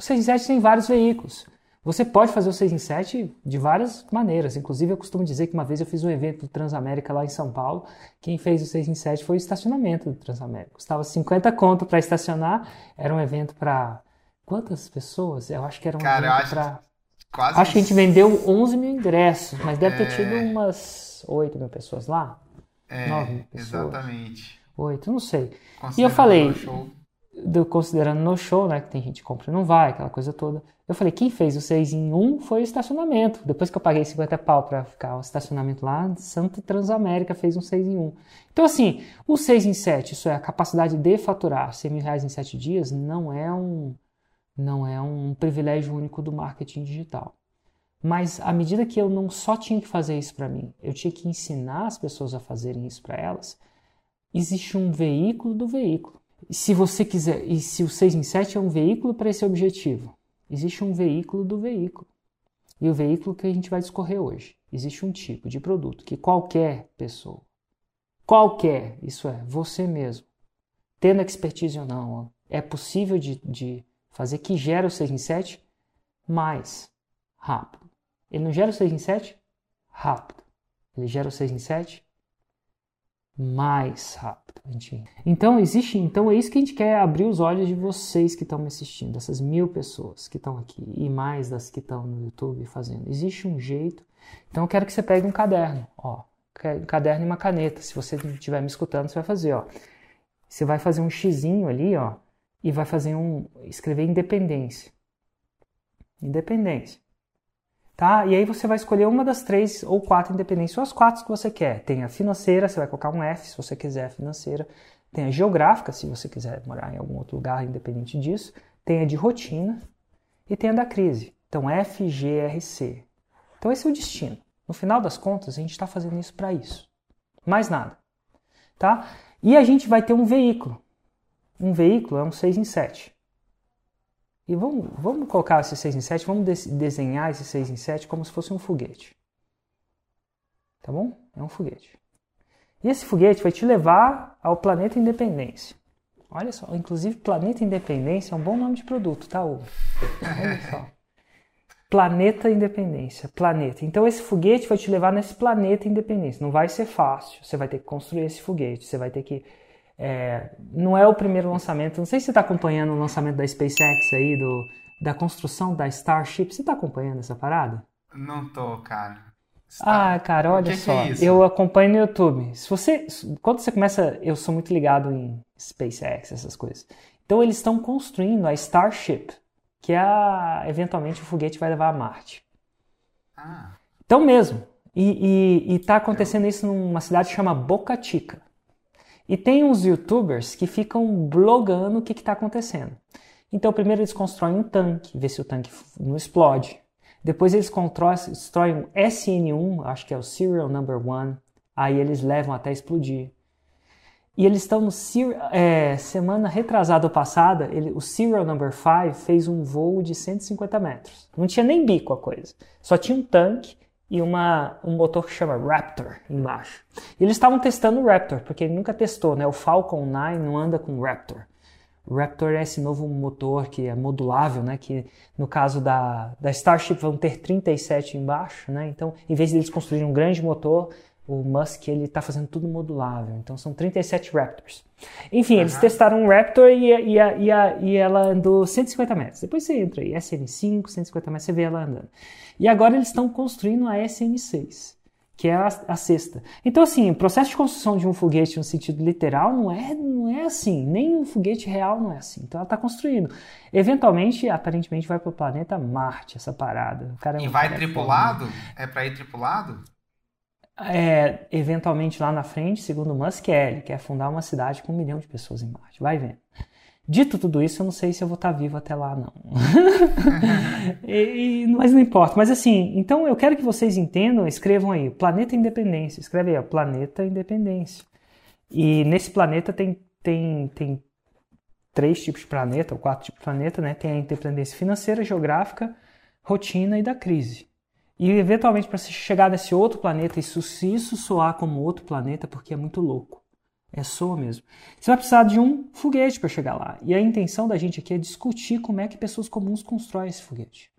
O 6 em 7 tem vários veículos. Você pode fazer o 6 em 7 de várias maneiras. Inclusive, eu costumo dizer que uma vez eu fiz um evento do Transamérica lá em São Paulo. Quem fez o 6 em 7 foi o estacionamento do Transamérica. Custava 50 conto para estacionar. Era um evento para quantas pessoas? Eu acho que era um Cara, eu evento acho para Quase Acho que a gente vendeu 11 mil ingressos, mas deve ter É. tido umas 8 mil pessoas lá. É, 9 mil pessoas. exatamente. 8, não sei. Considerando falei- o show. Do, considerando no show, né, que tem gente que compra e não vai, aquela coisa toda. Eu falei, quem fez o 6 em 1 foi o estacionamento. Depois que eu paguei 50 pau pra ficar o estacionamento lá, Santa Transamérica fez um 6 em 1. Então, assim, o 6 em 7, isso é a capacidade de faturar 100 mil reais em 7 dias, não é um, não é um privilégio único do marketing digital. Mas à medida que eu não só tinha que fazer isso para mim, eu tinha que ensinar as pessoas a fazerem isso para elas, existe um veículo do veículo. E se você quiser, e se o 6 em 7 é um veículo para esse objetivo, existe um veículo do veículo. E o veículo que a gente vai discorrer hoje, existe um tipo de produto que qualquer pessoa, qualquer, isso é, você mesmo, tendo expertise ou não, é possível de, de fazer que gera o 6 em 7 mais rápido. Ele não gera o 6 em 7 rápido. Ele gera o 6 em 7 mais rápido. Gente- Então existe, então é isso que a gente quer abrir os olhos de vocês que estão me assistindo, dessas mil pessoas que estão aqui e mais das que estão no YouTube fazendo. Existe um jeito. Então eu quero que você pegue um caderno, ó, um caderno e uma caneta. Se você estiver me escutando, você vai fazer, ó. Você vai fazer um xizinho ali, ó, e vai fazer um escrever independência. Independência. Tá? E aí você vai escolher uma das três ou quatro independências, ou as quatro que você quer. Tem a financeira, você vai colocar um F se você quiser financeira. Tem a geográfica, se você quiser morar em algum outro lugar independente disso. Tem a de rotina e tem a da crise. Então F, G, R, C. Então esse é o destino. No final das contas, a gente está fazendo isso para isso. Mais nada. Tá? E a gente vai ter um veículo. Um veículo é um 6 em 7. E vamos, vamos colocar esse 6 em 7, vamos des- desenhar esse 6 em 7 como se fosse um foguete. Tá bom? É um foguete. E esse foguete vai te levar ao planeta Independência. Olha só, inclusive Planeta Independência é um bom nome de produto, tá, Hugo? Olha só. Planeta Independência, planeta. Então esse foguete vai te levar nesse planeta Independência. Não vai ser fácil. Você vai ter que construir esse foguete. Você vai ter que é, não é o primeiro lançamento. Não sei se você está acompanhando o lançamento da SpaceX aí, do, da construção da Starship. Você está acompanhando essa parada? Não tô, cara. Está- Ah, cara, olha só. é eu acompanho no YouTube. Se você, quando você começa, eu sou muito ligado em SpaceX, essas coisas. Então eles estão construindo a Starship, que é a, eventualmente o foguete vai levar a Marte. Ah, Então mesmo. E, e, e tá acontecendo isso numa cidade que chama Boca Chica. E tem uns youtubers que ficam blogando o que está acontecendo. Então, primeiro eles constroem um tanque, vê se o tanque não explode. Depois eles constroem um SN1, acho que é o Serial Number One. Aí eles levam até explodir. E eles estão no é, semana retrasada ou passada, ele- o Serial Number 5 fez um voo de 150 metros. Não tinha nem bico a coisa. Só tinha um tanque e uma, um motor que chama Raptor embaixo. E eles estavam testando o Raptor, porque ele nunca testou, né? O Falcon 9 não anda com o Raptor. O Raptor é esse novo motor que é modulável, né? Que no caso da, da Starship vão ter 37 embaixo, né? Então, em vez de eles construírem um grande motor, o Musk ele está fazendo tudo modulável. Então são 37 Raptors. Enfim, eles testaram um Raptor e, e, e, e ela andou 150 metros. Depois você entra aí, SN5, 150 metros, você vê ela andando. E agora eles estão construindo a SN6, que é a, a sexta. Então, assim, o processo de construção de um foguete no sentido literal não é, não é assim. Nem um foguete real não é assim. Então ela está construindo. Eventualmente, aparentemente, vai para o planeta Marte, essa parada. O cara é e vai foda. tripulado? É pra ir tripulado? É, eventualmente lá na frente, segundo Musk, é, ele quer fundar uma cidade com um milhão de pessoas em Marte. Vai vendo. Dito tudo isso, eu não sei se eu vou estar vivo até lá, não. E- e- mas não importa. Mas assim, então eu quero que vocês entendam, escrevam aí, Planeta Independência. Escreve aí, ó, Planeta Independência. E nesse planeta tem, tem, tem três tipos de planeta, ou quatro tipos de planeta, né? Tem a independência financeira, geográfica, rotina e da crise. E eventualmente para se chegar nesse outro planeta, isso, se isso soar como outro planeta, porque é muito louco. É soa mesmo. Você vai precisar de um foguete para chegar lá. E a intenção da gente aqui é discutir como é que pessoas comuns constroem esse foguete,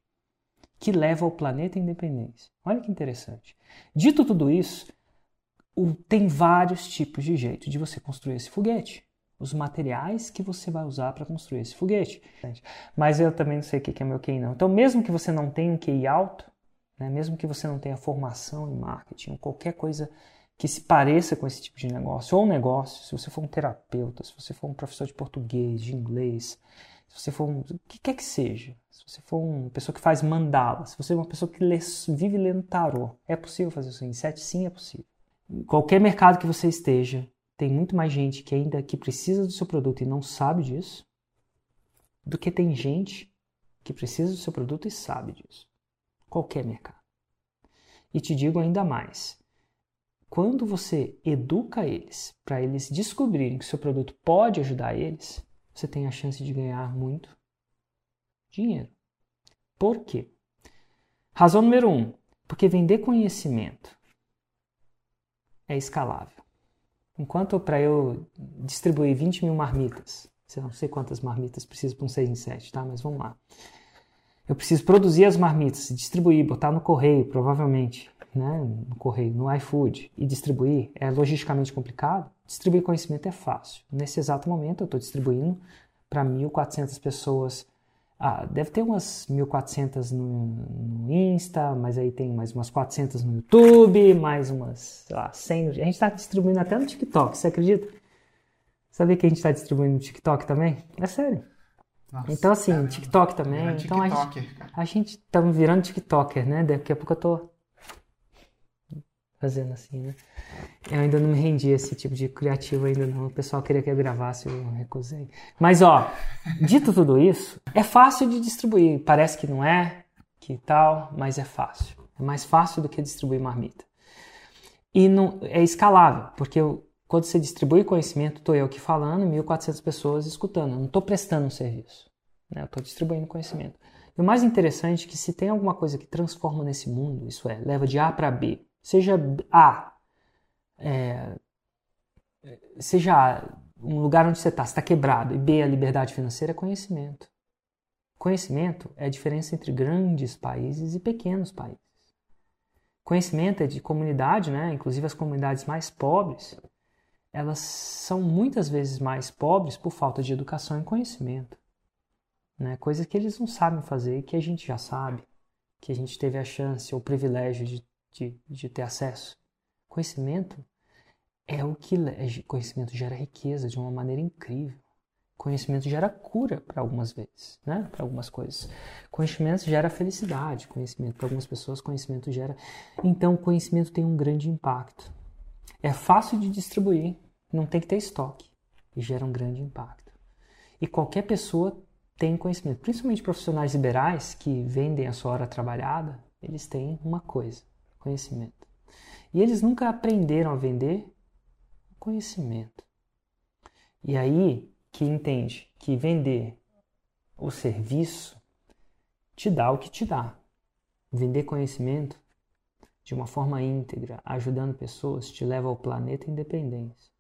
que leva ao planeta independência. Olha que interessante. Dito tudo isso, tem vários tipos de jeito de você construir esse foguete. Os materiais que você vai usar para construir esse foguete. Mas eu também não sei o que é meu QI não. Então, mesmo que você não tenha um QI alto, né, mesmo que você não tenha formação em marketing, ou qualquer coisa que se pareça com esse tipo de negócio, ou negócio, se você for um terapeuta, se você for um professor de português, de inglês, se você for um, o que quer que seja, se você for uma pessoa que faz mandala, se você é uma pessoa que lê, vive lendo tarô, é possível fazer isso em sete? Sim, é possível. Em qualquer mercado que você esteja, tem muito mais gente que ainda que precisa do seu produto e não sabe disso, do que tem gente que precisa do seu produto e sabe disso. Qualquer mercado. E te digo ainda mais, quando você educa eles para eles descobrirem que seu produto pode ajudar eles, você tem a chance de ganhar muito dinheiro. Por quê? Razão número um, porque vender conhecimento é escalável. Enquanto para eu distribuir 20 mil marmitas, não sei quantas marmitas preciso para um 6 em 7, tá? Mas vamos lá. Eu preciso produzir as marmitas, distribuir, botar no correio, provavelmente né, no correio, no iFood e distribuir é logisticamente complicado, distribuir conhecimento é fácil. Nesse exato momento eu estou distribuindo para 1.400 pessoas. Ah, deve ter umas 1.400 no, no Insta, mas aí tem mais umas 400 no YouTube, mais umas, sei lá, 100. A gente está distribuindo até no TikTok, você acredita? Sabia que a gente está distribuindo no TikTok também? É sério. Nossa, então, assim, cara, TikTok também. Então, a gente, a gente tá virando TikToker, né? Daqui a pouco eu tô fazendo assim, né? Eu ainda não me rendi a esse tipo de criativo ainda não. O pessoal queria que eu gravasse, eu recusei. Mas ó, dito tudo isso, é fácil de distribuir. Parece que não é, que tal, mas é fácil. É mais fácil do que distribuir marmita. E não, é escalável, porque eu, quando você distribui conhecimento, estou eu aqui falando, 1.400 pessoas escutando. Eu não estou prestando um serviço. Né? Eu estou distribuindo conhecimento. E o mais interessante é que se tem alguma coisa que transforma nesse mundo, isso é, leva de A para B, Seja A, é, seja um lugar onde você está, está quebrado, e B, a liberdade financeira, é conhecimento. Conhecimento é a diferença entre grandes países e pequenos países. Conhecimento é de comunidade, né? inclusive as comunidades mais pobres, elas são muitas vezes mais pobres por falta de educação e conhecimento. Né? Coisa que eles não sabem fazer e que a gente já sabe, que a gente teve a chance ou o privilégio de de, de ter acesso. Conhecimento é o que conhecimento gera riqueza de uma maneira incrível. Conhecimento gera cura para algumas vezes, né? Para algumas coisas. Conhecimento gera felicidade, conhecimento para algumas pessoas conhecimento gera. Então, conhecimento tem um grande impacto. É fácil de distribuir, não tem que ter estoque e gera um grande impacto. E qualquer pessoa tem conhecimento, principalmente profissionais liberais que vendem a sua hora trabalhada, eles têm uma coisa: conhecimento. E eles nunca aprenderam a vender conhecimento. E aí que entende que vender o serviço te dá o que te dá. Vender conhecimento de uma forma íntegra, ajudando pessoas, te leva ao planeta independência.